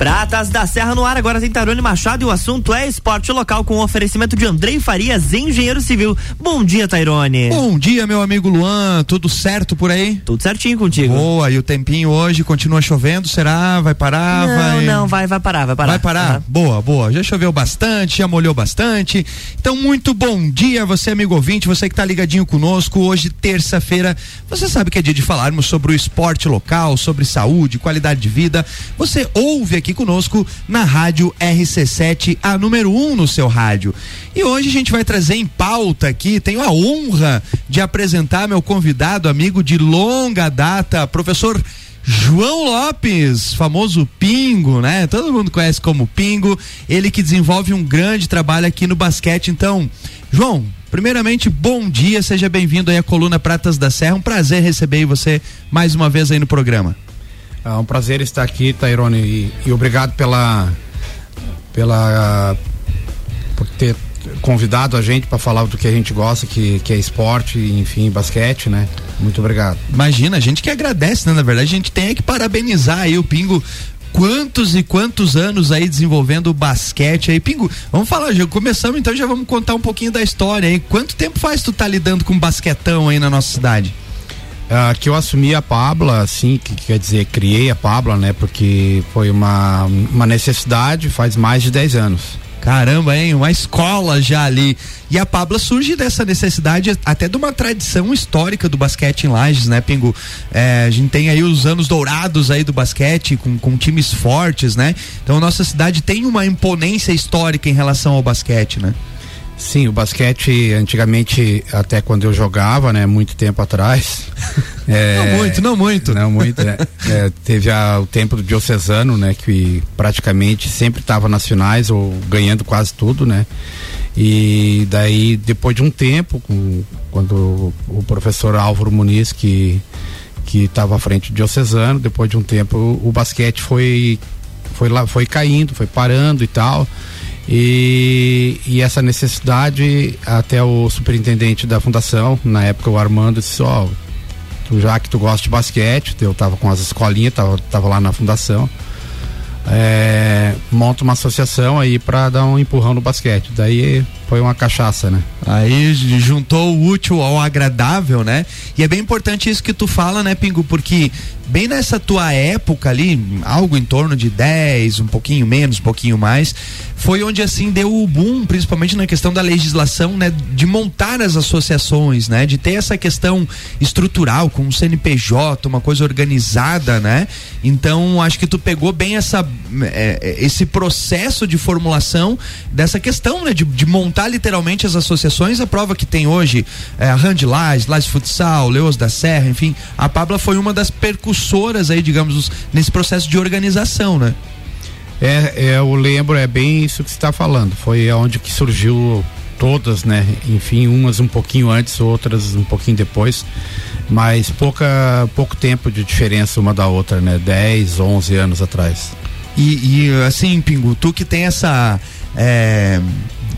Pratas da Serra no ar, agora tem Tarone Machado e o assunto é esporte local com oferecimento de Andrei Farias, engenheiro civil. Bom dia, Tairone. Bom dia, meu amigo Luan, tudo certo por aí? Tudo certinho contigo. Boa, e o tempinho hoje continua chovendo, será? Vai parar? Não, vai... não, vai, vai parar, vai parar. Vai parar? Uhum. Boa, boa. Já choveu bastante, já molhou bastante. Então, muito bom dia, você amigo ouvinte, você que tá ligadinho conosco. Hoje, terça-feira, você sabe que é dia de falarmos sobre o esporte local, sobre saúde, qualidade de vida. Você ouve aqui aqui conosco na rádio RC7, a número 1 um no seu rádio. E hoje a gente vai trazer em pauta aqui, tenho a honra de apresentar meu convidado, amigo de longa data, professor João Lopes, famoso Pingo, né? Todo mundo conhece como Pingo. Ele que desenvolve um grande trabalho aqui no basquete. Então, João, primeiramente, bom dia, seja bem-vindo aí à Coluna Pratas da Serra. Um prazer receber você mais uma vez aí no programa. É um prazer estar aqui, Tairone, e, e obrigado pela, pela por ter convidado a gente para falar do que a gente gosta, que, que é esporte, enfim, basquete, né? Muito obrigado. Imagina, a gente que agradece, né? Na verdade, a gente tem que parabenizar aí o Pingo quantos e quantos anos aí desenvolvendo o basquete aí. Pingo, vamos falar, já começamos então, já vamos contar um pouquinho da história aí. Quanto tempo faz tu tá lidando com basquetão aí na nossa cidade? Uh, que eu assumi a Pabla, assim, que, que, quer dizer, criei a Pabla, né? Porque foi uma, uma necessidade faz mais de 10 anos. Caramba, hein? Uma escola já ali. E a Pabla surge dessa necessidade até de uma tradição histórica do basquete em Lages, né, Pingo? É, a gente tem aí os anos dourados aí do basquete, com, com times fortes, né? Então a nossa cidade tem uma imponência histórica em relação ao basquete, né? Sim, o basquete antigamente, até quando eu jogava, né, muito tempo atrás. É, não muito, não muito. Não muito, né? é, teve a, o tempo do diocesano, né, que praticamente sempre estava nas finais ou ganhando quase tudo, né? E daí, depois de um tempo, com, quando o professor Álvaro Muniz, que que estava à frente do diocesano, depois de um tempo o, o basquete foi foi lá, foi caindo, foi parando e tal. E, e, essa necessidade, até o superintendente da fundação, na época o Armando, disse: Ó, oh, já que tu gosta de basquete, eu tava com as escolinhas, tava, tava lá na fundação, é, monta uma associação aí para dar um empurrão no basquete. Daí foi uma cachaça, né? Aí juntou o útil ao agradável, né? E é bem importante isso que tu fala, né, Pingo? Porque bem nessa tua época ali, algo em torno de 10, um pouquinho menos, um pouquinho mais, foi onde assim deu o boom, principalmente na questão da legislação, né, de montar as associações, né, de ter essa questão estrutural com o CNPJ, uma coisa organizada, né? Então, acho que tu pegou bem essa é, esse processo de formulação dessa questão, né, de, de montar literalmente as associações, a prova que tem hoje é a Rand Lais, Lais Futsal, Leos da Serra, enfim, a Pabla foi uma das percussões precursoras aí, digamos, nesse processo de organização, né? É, é, eu lembro, é bem isso que você está falando. Foi onde que surgiu todas, né? Enfim, umas um pouquinho antes, outras um pouquinho depois, mas pouca, pouco tempo de diferença uma da outra, né? 10, 11 anos atrás. E, e assim, Pingo, tu que tem essa é,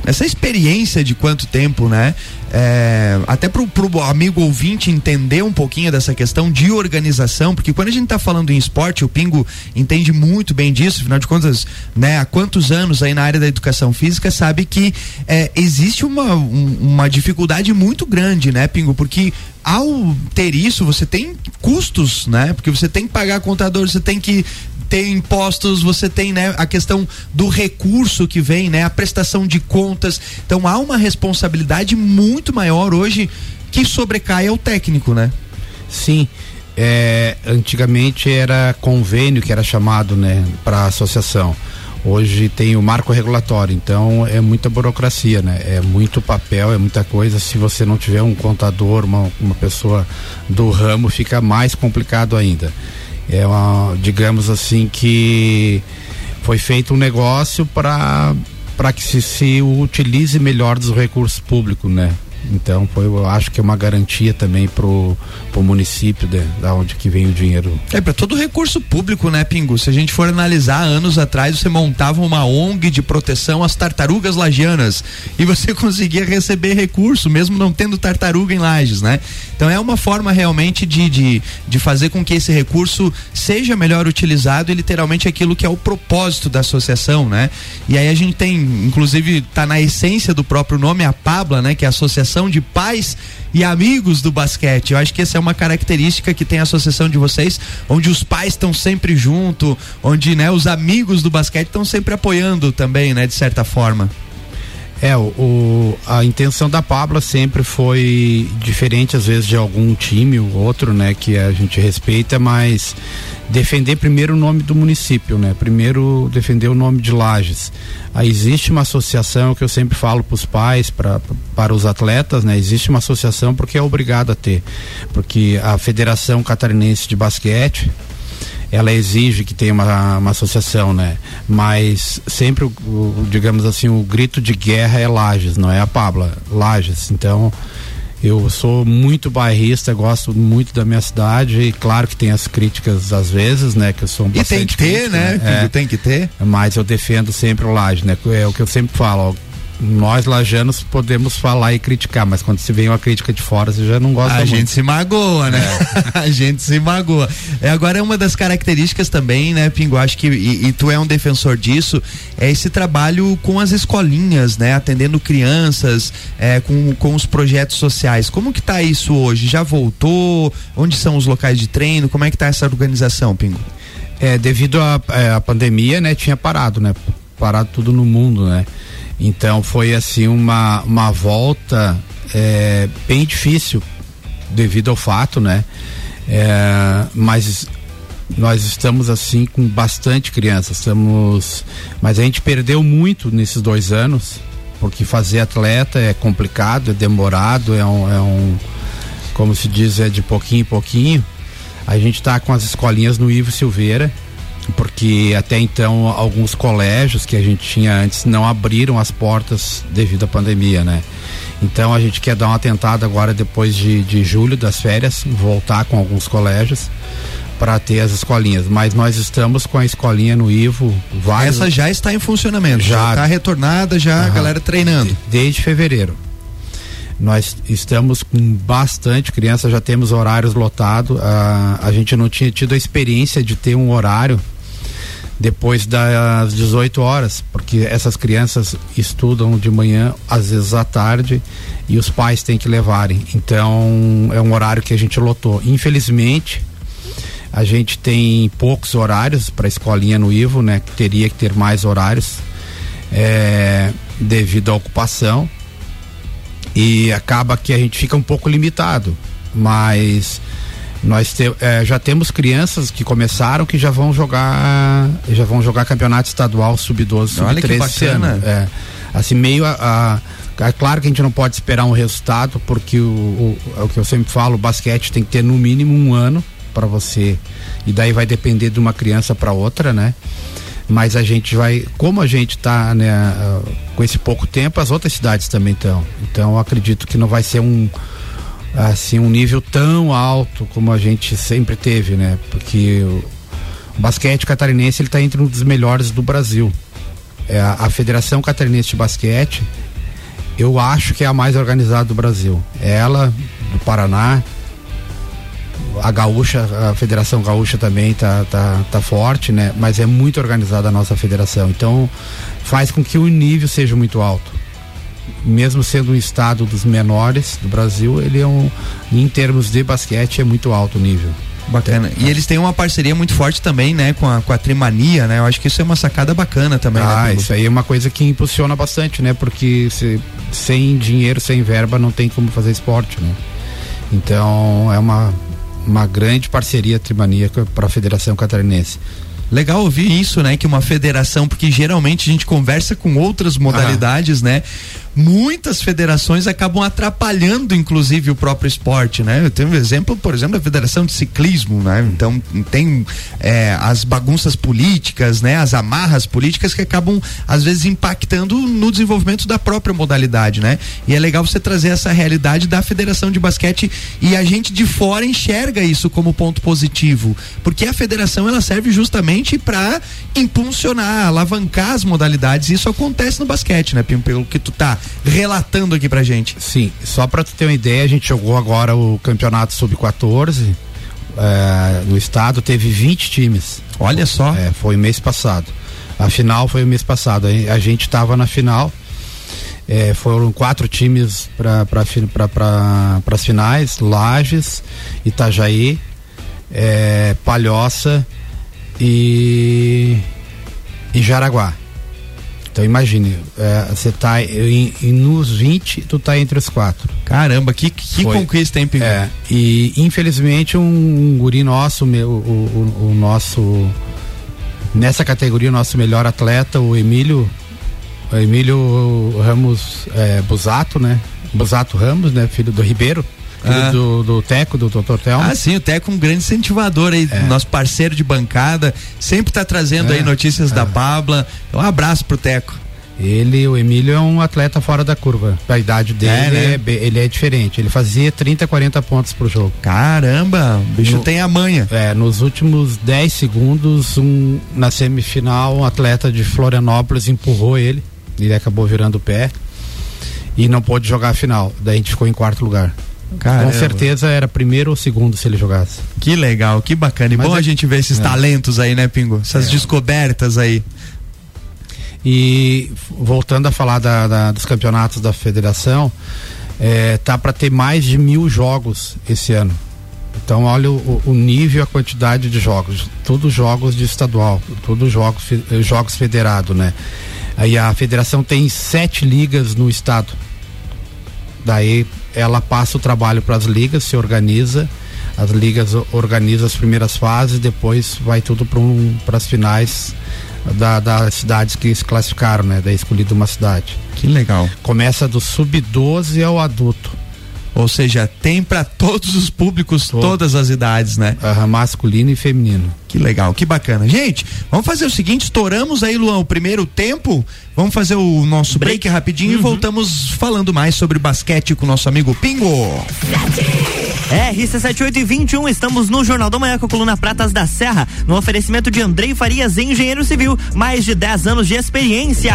essa experiência de quanto tempo, né? É, até pro, pro amigo ouvinte entender um pouquinho dessa questão de organização, porque quando a gente está falando em esporte, o Pingo entende muito bem disso, afinal de contas, né, há quantos anos aí na área da educação física, sabe que é, existe uma, um, uma dificuldade muito grande, né, Pingo? Porque ao ter isso, você tem custos, né? Porque você tem que pagar contador, você tem que ter impostos, você tem né, a questão do recurso que vem, né, a prestação de contas. Então há uma responsabilidade muito maior hoje que sobrecai ao técnico, né? Sim. É, antigamente era convênio que era chamado né, para a associação. Hoje tem o marco regulatório, então é muita burocracia, né? É muito papel, é muita coisa. Se você não tiver um contador, uma, uma pessoa do ramo, fica mais complicado ainda. É uma, digamos assim, que foi feito um negócio para para que se, se utilize melhor dos recursos públicos, né? Então foi, eu acho que é uma garantia também pro, pro município de, da onde que vem o dinheiro. É para todo recurso público, né, Pingo? Se a gente for analisar anos atrás, você montava uma ONG de proteção às tartarugas lagianas e você conseguia receber recurso, mesmo não tendo tartaruga em lajes, né? Então é uma forma realmente de, de, de fazer com que esse recurso seja melhor utilizado e literalmente aquilo que é o propósito da associação, né? E aí a gente tem, inclusive, tá na essência do próprio nome, a Pabla, né? Que é a Associação de Pais e Amigos do Basquete. Eu acho que essa é uma característica que tem a associação de vocês, onde os pais estão sempre junto, onde né, os amigos do basquete estão sempre apoiando também, né? De certa forma. É, o, o, a intenção da Pabla sempre foi diferente, às vezes, de algum time ou outro, né, que a gente respeita, mas defender primeiro o nome do município, né? Primeiro defender o nome de Lages. Aí existe uma associação que eu sempre falo para os pais, para os atletas, né? Existe uma associação porque é obrigado a ter, porque a Federação Catarinense de Basquete ela exige que tenha uma, uma associação, né? Mas sempre, o, o, digamos assim, o grito de guerra é Lages, não é a Pabla, Lages. Então, eu sou muito bairrista, gosto muito da minha cidade e claro que tem as críticas às vezes, né? Que eu sou um E tem que ter, crítica, né? É, tem que ter. Mas eu defendo sempre o Laje, né? É o que eu sempre falo, ó, nós lajanos podemos falar e criticar, mas quando se vem uma crítica de fora, você já não gosta a muito. A gente se magoa, né? É. a gente se magoa. É, agora é uma das características também, né, Pingo? Acho que, e, e, tu é um defensor disso, é esse trabalho com as escolinhas, né? Atendendo crianças, é, com, com os projetos sociais. Como que tá isso hoje? Já voltou? Onde são os locais de treino? Como é que tá essa organização, Pingo? É, devido à é, pandemia, né, tinha parado, né? Parado tudo no mundo, né? Então foi assim uma, uma volta é, bem difícil devido ao fato, né? É, mas nós estamos assim com bastante crianças, estamos, mas a gente perdeu muito nesses dois anos, porque fazer atleta é complicado, é demorado, é um, é um como se diz, é de pouquinho em pouquinho. A gente está com as escolinhas no Ivo Silveira, porque até então alguns colégios que a gente tinha antes não abriram as portas devido à pandemia, né? Então a gente quer dar uma tentada agora depois de, de julho das férias, voltar com alguns colégios para ter as escolinhas, mas nós estamos com a escolinha no Ivo. Vários... Essa já está em funcionamento, já está retornada, já uhum. a galera treinando. Desde fevereiro. Nós estamos com bastante criança, já temos horários lotados. Ah, a gente não tinha tido a experiência de ter um horário depois das 18 horas, porque essas crianças estudam de manhã, às vezes à tarde, e os pais têm que levarem. Então, é um horário que a gente lotou. Infelizmente, a gente tem poucos horários para a escolinha no Ivo, né? Teria que ter mais horários é, devido à ocupação. E acaba que a gente fica um pouco limitado. Mas nós te, é, já temos crianças que começaram que já vão jogar já vão jogar campeonato estadual sub-12, sub-13 esse ano. É, assim meio a, a, é claro que a gente não pode esperar um resultado porque o, o, é o que eu sempre falo, o basquete tem que ter no mínimo um ano para você e daí vai depender de uma criança para outra, né? Mas a gente vai, como a gente está né, com esse pouco tempo, as outras cidades também estão. Então acredito que não vai ser um assim um nível tão alto como a gente sempre teve, né? Porque o, basquete catarinense ele está entre um dos melhores do Brasil. É a, a, Federação Catarinense de Basquete, eu acho que é a mais organizada do Brasil. É ela do Paraná, a Gaúcha, a Federação Gaúcha também tá, tá, tá forte, né? Mas é muito organizada a nossa federação. Então faz com que o nível seja muito alto mesmo sendo um estado dos menores do Brasil, ele é um, em termos de basquete, é muito alto o nível. Bacana. E eles têm uma parceria muito forte também, né, com a, com a Trimania, né? Eu acho que isso é uma sacada bacana também. Né, ah, né, isso aí é uma coisa que impulsiona bastante, né? Porque se, sem dinheiro, sem verba, não tem como fazer esporte, né? Então é uma, uma grande parceria Trimania para a Federação Catarinense. Legal ouvir isso, né? Que uma federação, porque geralmente a gente conversa com outras modalidades, ah. né? Muitas federações acabam atrapalhando, inclusive, o próprio esporte, né? Eu tenho um exemplo, por exemplo, da Federação de Ciclismo, né? Então tem é, as bagunças políticas, né? As amarras políticas que acabam, às vezes, impactando no desenvolvimento da própria modalidade, né? E é legal você trazer essa realidade da Federação de Basquete e a gente de fora enxerga isso como ponto positivo, porque a federação ela serve justamente para impulsionar, alavancar as modalidades. Isso acontece no basquete, né, Pim? Pelo que tu tá relatando aqui pra gente. Sim, só para tu ter uma ideia, a gente jogou agora o campeonato sub-14 é, no estado, teve 20 times. Olha só. É, foi mês passado. A final foi o mês passado. A gente estava na final. É, foram quatro times para pra, as finais: Lages, Itajaí, é, Palhoça e, e Jaraguá. Então imagine, é, você é, tá em, em, nos 20, tu tá entre os quatro. Caramba, que, que conquista, hein, Pinguim? É, e infelizmente um, um guri nosso, meu, o, o, o, nosso nessa categoria, o nosso melhor atleta, o Emílio, o Emílio Ramos é, Busato, né? Busato Ramos, né? Filho do Ribeiro ah. do, do Teco, do Dr. Telmo. Ah, sim, o Teco é um grande incentivador aí, é. nosso parceiro de bancada, sempre está trazendo é. aí notícias é. da Pabla. Um abraço pro Teco. Ele, o Emílio é um atleta fora da curva. A idade dele, é, né? é, ele é diferente. Ele fazia 30, 40 pontos pro jogo. Caramba, o bicho no, tem a manha. É, nos últimos 10 segundos, um, na semifinal, um atleta de Florianópolis empurrou ele. Ele acabou virando o pé e não pôde jogar a final. Daí a gente ficou em quarto lugar. Caramba. Com certeza era primeiro ou segundo se ele jogasse. Que legal, que bacana. E Mas bom é, a gente ver esses é. talentos aí, né, Pingo? Essas é. descobertas aí. E voltando a falar da, da, dos campeonatos da federação, é, tá para ter mais de mil jogos esse ano. Então olha o, o, nível, a quantidade de jogos, todos jogos de estadual, todos jogos jogos federado, né? Aí a federação tem sete ligas no estado. Daí ela passa o trabalho para as ligas, se organiza, as ligas organizam as primeiras fases, depois vai tudo para um, as finais da, das cidades que se classificaram, né? Da escolhida uma cidade. Que legal. Começa do sub-12 ao adulto. Ou seja, tem para todos os públicos, Todo. todas as idades, né? Uhum, masculino e feminino. Que legal, que bacana. Gente, vamos fazer o seguinte: estouramos aí, Luan, o primeiro tempo. Vamos fazer o nosso break, break rapidinho uhum. e voltamos falando mais sobre basquete com o nosso amigo Pingo. RC7821, estamos no Jornal da Manhã com a coluna Pratas da Serra, no oferecimento de Andrei Farias, engenheiro civil, mais de 10 anos de experiência.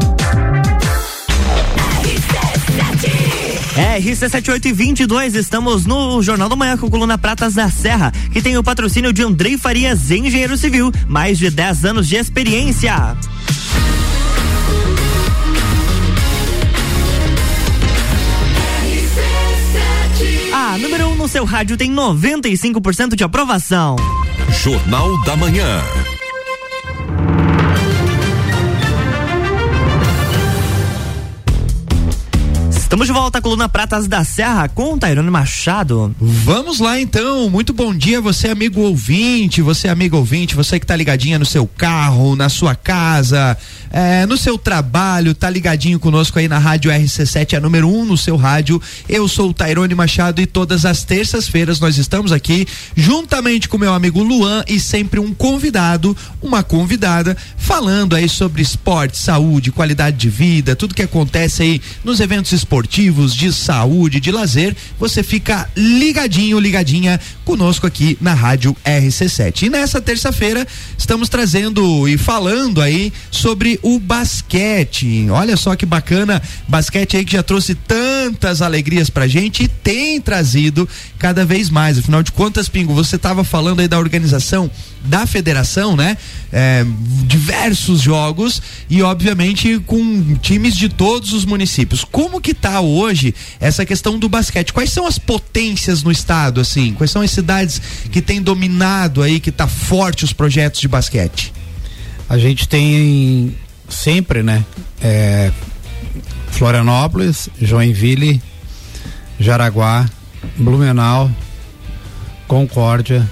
RC7822, estamos no Jornal da Manhã com coluna Pratas da Serra, que tem o patrocínio de Andrei Farias, engenheiro civil, mais de 10 anos de experiência. A número 1 um no seu rádio tem 95% de aprovação. Jornal da Manhã. Estamos de volta à coluna Pratas da Serra com Tairone Machado. Vamos lá então. Muito bom dia, você amigo ouvinte, você amigo ouvinte, você que tá ligadinha no seu carro, na sua casa, é, no seu trabalho, tá ligadinho conosco aí na Rádio RC7, a número 1 um no seu rádio. Eu sou o Tairone Machado e todas as terças-feiras nós estamos aqui juntamente com meu amigo Luan e sempre um convidado, uma convidada, falando aí sobre esporte, saúde, qualidade de vida, tudo que acontece aí nos eventos esportivos esportivos, de saúde, de lazer, você fica ligadinho, ligadinha conosco aqui na Rádio RC7. E nessa terça-feira estamos trazendo e falando aí sobre o basquete. Olha só que bacana, basquete aí que já trouxe tantas alegrias pra gente e tem trazido cada vez mais. Afinal de contas, Pingo, você estava falando aí da organização da federação, né? É, diversos jogos e obviamente com times de todos os municípios. Como que tá hoje essa questão do basquete? Quais são as potências no estado, assim? Quais são as cidades que têm dominado aí, que tá forte os projetos de basquete? A gente tem sempre, né? É, Florianópolis, Joinville, Jaraguá, Blumenau, Concórdia,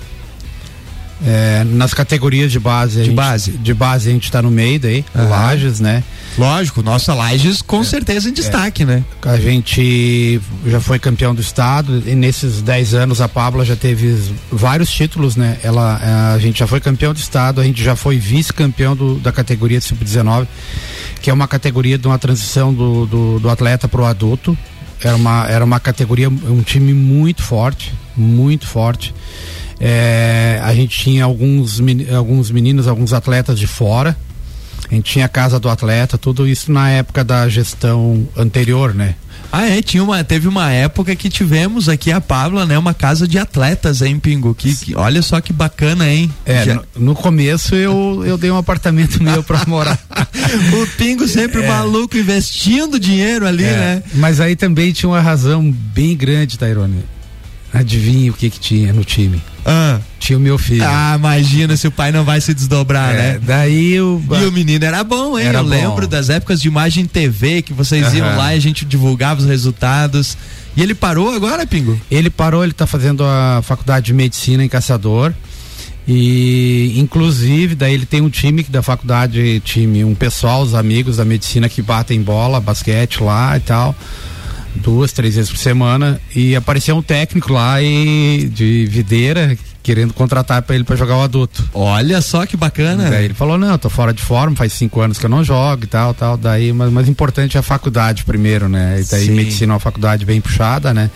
é, nas categorias de base. De gente, base. De base a gente está no meio daí, Aham. Lages, né? Lógico, nossa Lages com certeza em destaque, né? A gente já foi campeão do estado e nesses 10 anos a Pabla já teve vários títulos, né? Ela, eh, a gente já foi campeão do estado, a gente já foi vice-campeão da categoria de sub-19, que é uma categoria de uma transição do, do, do atleta para o adulto. Era uma, era uma categoria, um time muito forte, muito forte. Eh, a gente tinha alguns, alguns meninos, alguns atletas de fora. A gente tinha a casa do atleta, tudo isso na época da gestão anterior, né? Ah, é, tinha uma, teve uma época que tivemos aqui a Pabla, né, uma casa de atletas, hein, Pingo? Que, que- olha só que bacana, hein? É, Já- no, no começo eu, eu dei um apartamento meu pra morar. o Pingo sempre maluco investindo dinheiro ali, É, né? Mas aí também tinha uma razão bem grande, Tairone. Adivinha o que que tinha no time? Ah, Tinha o meu filho. ah, imagina se o pai não vai se desdobrar, É, né? daí o. E o menino era bom, hein? Era Eu bom. lembro das épocas de imagem TV que vocês iam Aham. lá e a gente divulgava os resultados. E ele parou agora, Pingo? Ele parou, ele tá fazendo a faculdade de medicina em Caçador. E inclusive, daí ele tem um time da faculdade, time, um pessoal, os amigos da medicina que batem bola, basquete lá e tal. Duas, três vezes por semana. E apareceu um técnico lá e, de videira querendo contratar para ele para jogar o adulto. Olha só que bacana. Daí ele falou, não, eu tô fora de forma, faz cinco anos que eu não jogo e tal, tal. Daí, mas, mas importante é a faculdade primeiro, né? E daí Sim. medicina é uma faculdade bem puxada, né?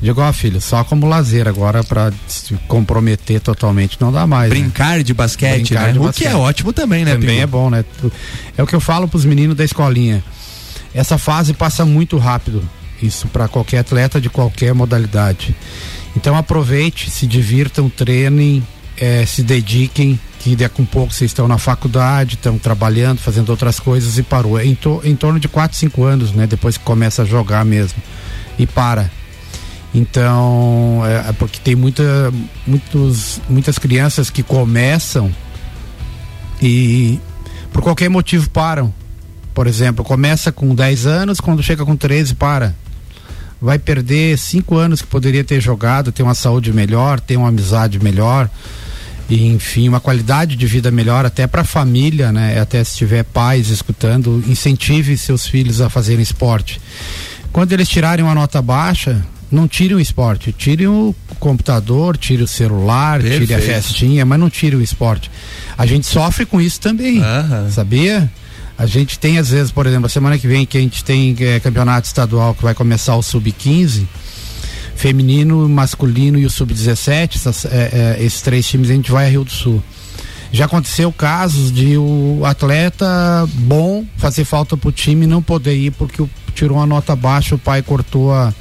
Digo, ó, filho, só como lazer agora pra se comprometer totalmente não dá mais. né? Brincar de basquete, Brincar né? de o basquete. que é ótimo também, né, Também é bom, né? É o que eu falo pros meninos da escolinha. Essa fase passa muito rápido. Isso para qualquer atleta de qualquer modalidade. Então aproveite, se divirtam, treinem, eh, se dediquem, que daqui a um pouco vocês estão na faculdade, estão trabalhando, fazendo outras coisas e parou. É em, to- em torno de 4, 5 anos, né? Depois que começa a jogar mesmo. E para. Então, é, é porque tem muita, muitos, muitas crianças que começam e por qualquer motivo param. Por exemplo, começa com 10 anos, quando chega com 13 para. Vai perder 5 anos que poderia ter jogado, ter uma saúde melhor, ter uma amizade melhor, e enfim, uma qualidade de vida melhor até para a família, né? Até se tiver pais escutando, incentive seus filhos a fazerem esporte. Quando eles tirarem uma nota baixa, não tirem o esporte, tirem o computador, tirem o celular, tirem a Perfeito. festinha, mas não tirem o esporte. A gente sofre com isso também, Aham. sabia? A gente tem às vezes, por exemplo, a semana que vem que a gente tem eh, campeonato estadual que vai começar o sub-15, feminino, masculino e o sub-17, essas, eh, eh, esses três times a gente vai a Rio do Sul. Já aconteceu casos de o atleta bom fazer falta pro time e não poder ir porque tirou uma nota baixa, o pai cortou a,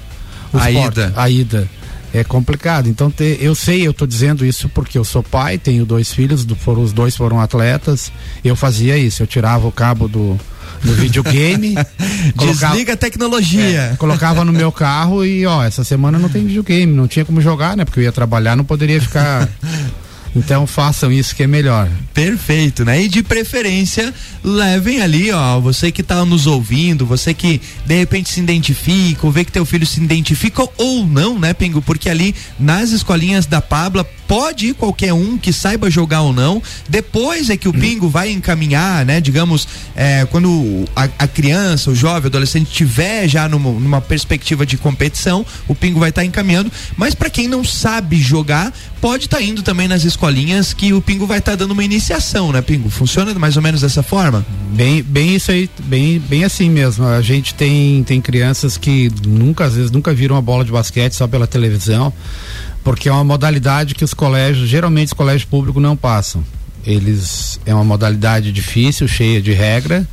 A ida. a ida. É complicado. Então te- eu sei, eu tô dizendo isso porque eu sou pai, tenho dois filhos, do- foram, os dois foram atletas. Eu fazia isso, eu tirava o cabo do, do videogame, colocava- Desliga a tecnologia. é, colocava no meu carro e ó, essa semana não tem videogame, não tinha como jogar, né? Porque eu ia trabalhar, não poderia ficar. Então façam isso que é melhor. Perfeito, né? E de preferência, levem ali, ó, você que tá nos ouvindo, você que de repente se identifica, ou vê que teu filho se identifica ou não, né, Pingo? Porque ali nas escolinhas da Pabla pode ir qualquer um que saiba jogar ou não. Depois é que o Pingo vai encaminhar, né? Digamos, é, quando a, a criança, o jovem, o adolescente tiver já numa, numa perspectiva de competição, o Pingo vai estar encaminhando. Mas para quem não sabe jogar, pode estar indo também nas escolinhas escolinhas que o Pingo vai estar tá dando uma iniciação, né, Pingo? Funciona mais ou menos dessa forma? Bem, bem isso aí, bem, bem assim mesmo. A gente tem, tem crianças que nunca, às vezes, nunca viram uma bola de basquete só pela televisão, porque é uma modalidade que os colégios, geralmente os colégios públicos não passam. Eles é uma modalidade difícil, cheia de regra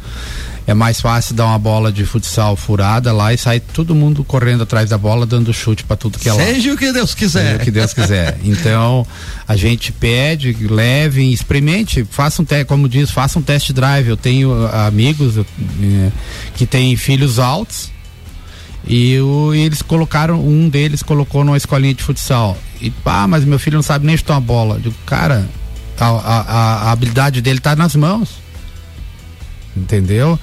é mais fácil dar uma bola de futsal furada lá e sai todo mundo correndo atrás da bola, dando chute para tudo que é lá. Seja o que Deus quiser. Seja o que Deus quiser. Então, a gente pede, levem, experimente, faça um teste, como diz, faça um test drive. Eu tenho uh, amigos uh, que têm filhos altos e o, eles colocaram, um deles colocou numa escolinha de futsal. E pá, mas meu filho não sabe nem chutar uma bola. Eu digo, cara, a, a, a habilidade dele está nas mãos entendeu?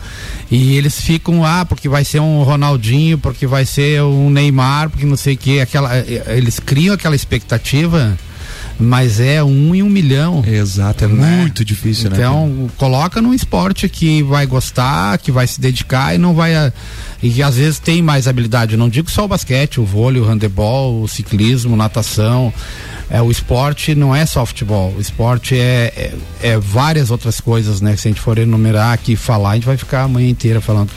E eles ficam ah, porque vai ser um Ronaldinho, porque vai ser um Neymar, porque não sei o que, aquela, eh, eles criam aquela expectativa, mas é um em um milhão. Exato, é né? muito difícil, então, né? Então, coloca num esporte que vai gostar, que vai se dedicar e não vai. A, e às vezes tem mais habilidade. Eu não digo só o basquete, o vôlei, o handebol, o ciclismo, natação é, o esporte não é só futebol, o esporte é, é, é, várias outras coisas, né? Se a gente for enumerar aqui e falar, a gente vai ficar a manhã inteira falando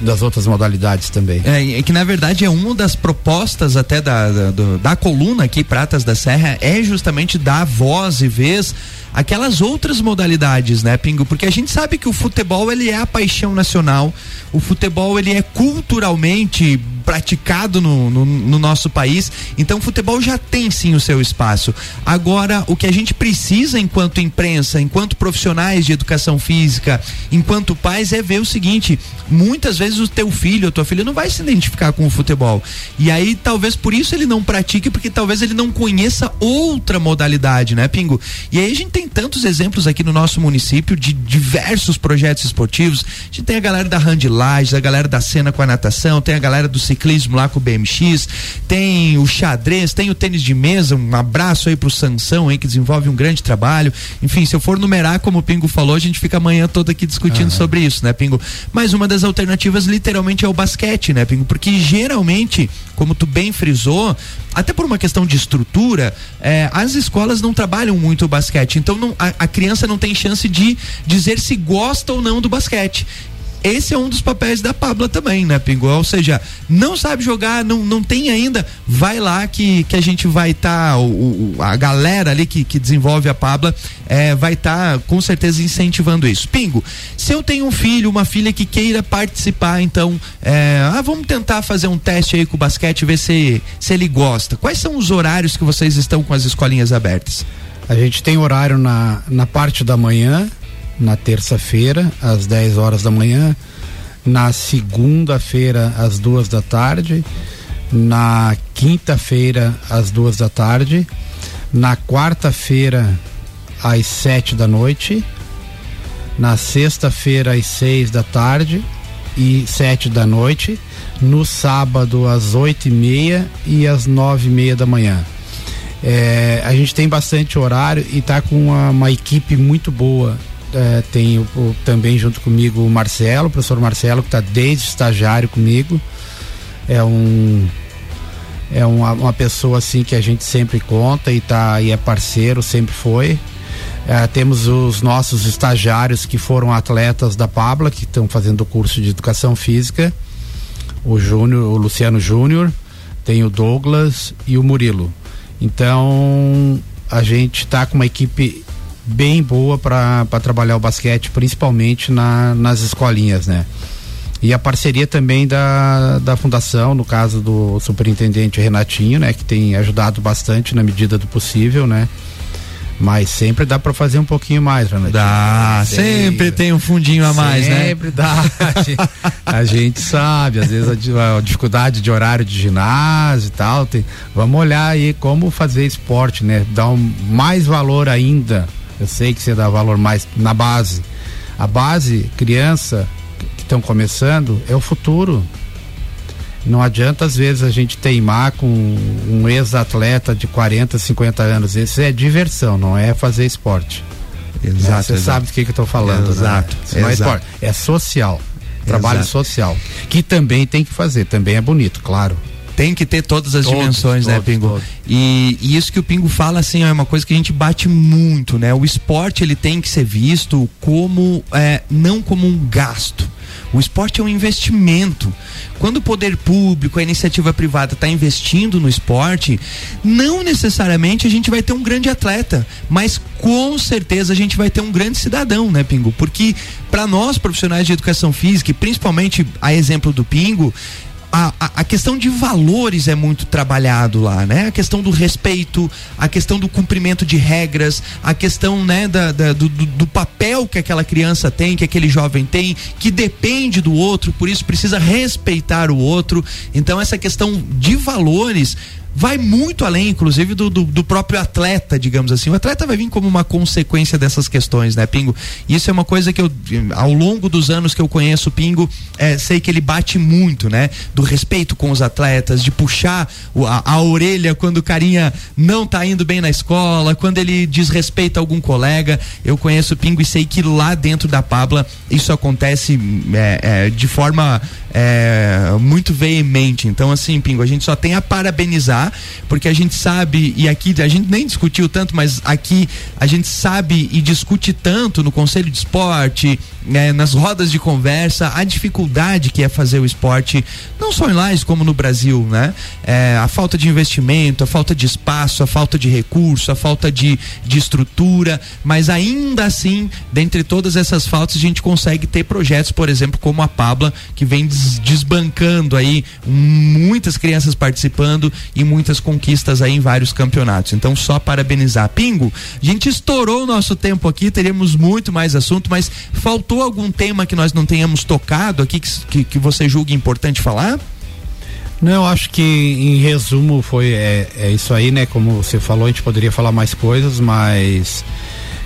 das outras modalidades também. É, é que na verdade é uma das propostas até da, da, do, da coluna aqui, Pratas da Serra, é justamente dar voz e vez aquelas outras modalidades, né, Pingo? Porque a gente sabe que o futebol ele é a paixão nacional, o futebol ele é culturalmente praticado no, no, no, nosso país. Então, o futebol já tem sim o seu espaço. Agora, o que a gente precisa enquanto imprensa, enquanto profissionais de educação física, enquanto pais, é ver o seguinte: muitas vezes o teu filho, a tua filha não vai se identificar com o futebol. E aí, talvez por isso ele não pratique, porque talvez ele não conheça outra modalidade, né, Pingo? E aí a gente tem tantos exemplos aqui no nosso município de diversos projetos esportivos. A gente tem a galera da Handlages, a galera da cena com a natação, tem a galera do ciclismo lá com o BMX, tem o xadrez, tem o tênis de mesa. Um abraço aí pro Sansão aí que desenvolve um grande trabalho. Enfim, se eu for numerar, como o Pingo falou, a gente fica amanhã toda aqui discutindo sobre isso, né, Pingo? Mas uma das alternativas literalmente é o basquete, né, Pingo? Porque geralmente, como tu bem frisou, até por uma questão de estrutura, é, as escolas não trabalham muito o basquete. Então não, a, a criança não tem chance de dizer se gosta ou não do basquete esse é um dos papéis da Pabla também, né, Pingo? Ou seja, não sabe jogar, não, não tem ainda, vai lá que, que a gente vai estar, tá, a galera ali que, que desenvolve a Pabla é, vai estar tá, com certeza incentivando isso. Pingo, se eu tenho um filho, uma filha que queira participar, então, é, ah, vamos tentar fazer um teste aí com o basquete, ver se, se ele gosta. Quais são os horários que vocês estão com as escolinhas abertas? A gente tem horário na, na parte da manhã, na terça-feira, às 10 horas da manhã, na segunda-feira, às duas da tarde, na quinta-feira, às duas da tarde, na quarta-feira, às sete da noite, na sexta-feira, às seis da tarde e sete da noite, no sábado, às oito e meia e às nove e meia da manhã. É, a gente tem bastante horário e está com uma, uma equipe muito boa é, tem o, o, também junto comigo o Marcelo, o professor Marcelo, que está desde estagiário comigo. É um é uma, uma, pessoa assim que a gente sempre conta e tá e é parceiro, sempre foi. É, temos os nossos estagiários que foram atletas da Pabla, que estão fazendo o curso de educação física. O Júnior, o Luciano Júnior, tem o Douglas e o Murilo. Então, a gente está com uma equipe bem boa para trabalhar o basquete, principalmente na, nas escolinhas, né? E a parceria também da, da fundação, no caso do superintendente Renatinho, né? Que tem ajudado bastante na medida do possível, né? Mas sempre dá para fazer um pouquinho mais, Renatinho. Dá, sempre, sempre tem um fundinho a mais, sempre né? Sempre dá. a gente sabe, às vezes a, a, dificuldade de horário de ginásio e tal. Tem, vamos olhar aí como fazer esporte, né? Dar um, mais valor ainda eu sei que você dá valor mais na base. A base, criança que estão começando, é o futuro. Não adianta às vezes a gente teimar com um ex-atleta de 40, 50 anos. Isso é diversão, não é fazer esporte. Exato. Você sabe do que, que eu estou falando. Exato. Né? Não é esporte, é social. Trabalho exato. social. Que também tem que fazer, também é bonito, claro. Tem que ter todas as Todos, dimensões, né, todos, Pingo? todos. E, e isso que o Pingo fala, assim, é uma coisa que a gente bate muito, né? O esporte, ele tem que ser visto como, é, não como um gasto. O esporte é um investimento. Quando o poder público, a iniciativa privada está investindo no esporte, não necessariamente a gente vai ter um grande atleta, mas com certeza a gente vai ter um grande cidadão, né, Pingo? Porque para nós profissionais de educação física, e principalmente a exemplo do Pingo, a, a, questão de valores é muito trabalhado lá, né? A questão do respeito, a questão do cumprimento de regras, a questão, né, da, da- do- do papel que aquela criança tem, que aquele jovem tem, que depende do outro, por isso precisa respeitar o outro. Então, essa questão de valores vai muito além, inclusive, do, do, do próprio atleta, digamos assim. O atleta vai vir como uma consequência dessas questões, né, Pingo? Isso é uma coisa que eu, ao longo dos anos que eu conheço o Pingo, eh, sei que ele bate muito, né? Do respeito com os atletas, de puxar a, a orelha quando o carinha não tá indo bem na escola, quando ele desrespeita algum colega. Eu conheço o Pingo e sei que lá dentro da Pabla isso acontece eh, eh, de forma é, muito veemente. Então, assim, Pingo, a gente só tem a parabenizar, porque a gente sabe, e aqui a gente nem discutiu tanto, mas aqui a gente sabe e discute tanto no Conselho de Esporte, né, nas rodas de conversa, a dificuldade que é fazer o esporte, não só em Lages como no Brasil, né? É, a falta de investimento, a falta de espaço, a falta de recurso, a falta de, de estrutura, mas ainda assim, dentre todas essas faltas, a gente consegue ter projetos, por exemplo, como a Pabla, que vem des- desbancando aí muitas crianças participando e muitas conquistas aí em vários campeonatos. Então, só parabenizar. Pingo, a gente estourou o nosso tempo aqui, teríamos muito mais assunto, mas faltou algum tema que nós não tenhamos tocado aqui que, que, que você julgue importante falar? Não, acho que em resumo foi é, é isso aí, né? Como você falou, a gente poderia falar mais coisas, mas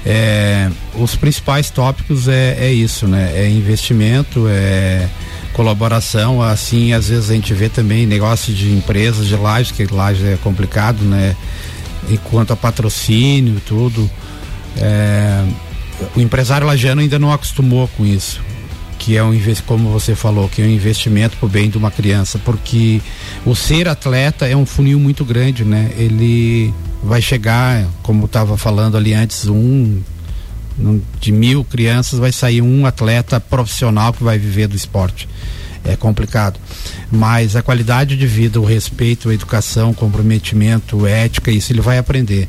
é, os principais tópicos é, é isso, né? É investimento, é colaboração, assim, às vezes a gente vê também negócio de empresas de laje, que laje é complicado, né? Enquanto a patrocínio tudo. é, o empresário lagiano ainda não acostumou com isso que é um como você falou, que é um investimento para o bem de uma criança, porque o ser atleta é um funil muito grande, né? Ele vai chegar, como estava falando ali antes, um de mil crianças vai sair um atleta profissional que vai viver do esporte. É complicado. Mas a qualidade de vida, o respeito, a educação, comprometimento, ética, isso ele vai aprender.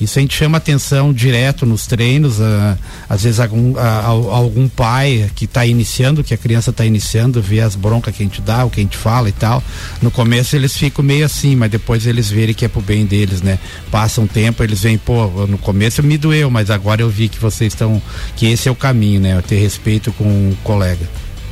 Isso a gente chama atenção direto nos treinos. ah, às vezes algum, ah, al- algum pai que está iniciando, que a criança está iniciando, vê as broncas que a gente dá, o que a gente fala e tal. No começo eles ficam meio assim, mas depois eles verem que é pro bem deles, né? Passa um tempo, eles veem, pô, no começo me doeu, mas agora eu vi que vocês estão, que esse é o caminho, né? Ter respeito com o colega.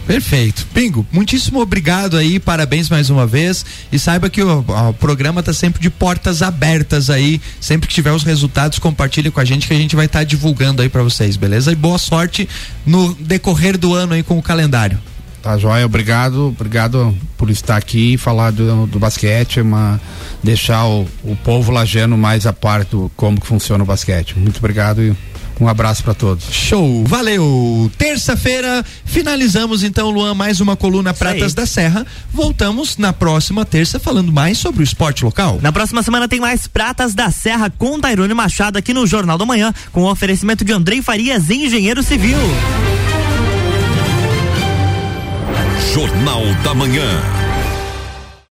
Perfeito. Pingo, muitíssimo obrigado aí, parabéns mais uma vez. E saiba que o, o programa está sempre de portas abertas aí. Sempre que tiver os resultados, compartilhe com a gente que a gente vai estar divulgando aí para vocês, beleza? E boa sorte no decorrer do ano aí com o calendário. Tá, joia? Obrigado, obrigado por estar aqui e falar do, do basquete, uma, deixar o, o povo lajano mais a par do como que funciona o basquete. Muito obrigado um abraço para todos. Show, valeu. Terça-feira finalizamos então, Luan, mais uma coluna Pratas da Serra. Voltamos na próxima terça falando mais sobre o esporte local. Na próxima semana tem mais Pratas da Serra com Tairone Machado aqui no Jornal da Manhã, com o oferecimento de Andrei Farias, engenheiro civil. Jornal da Manhã.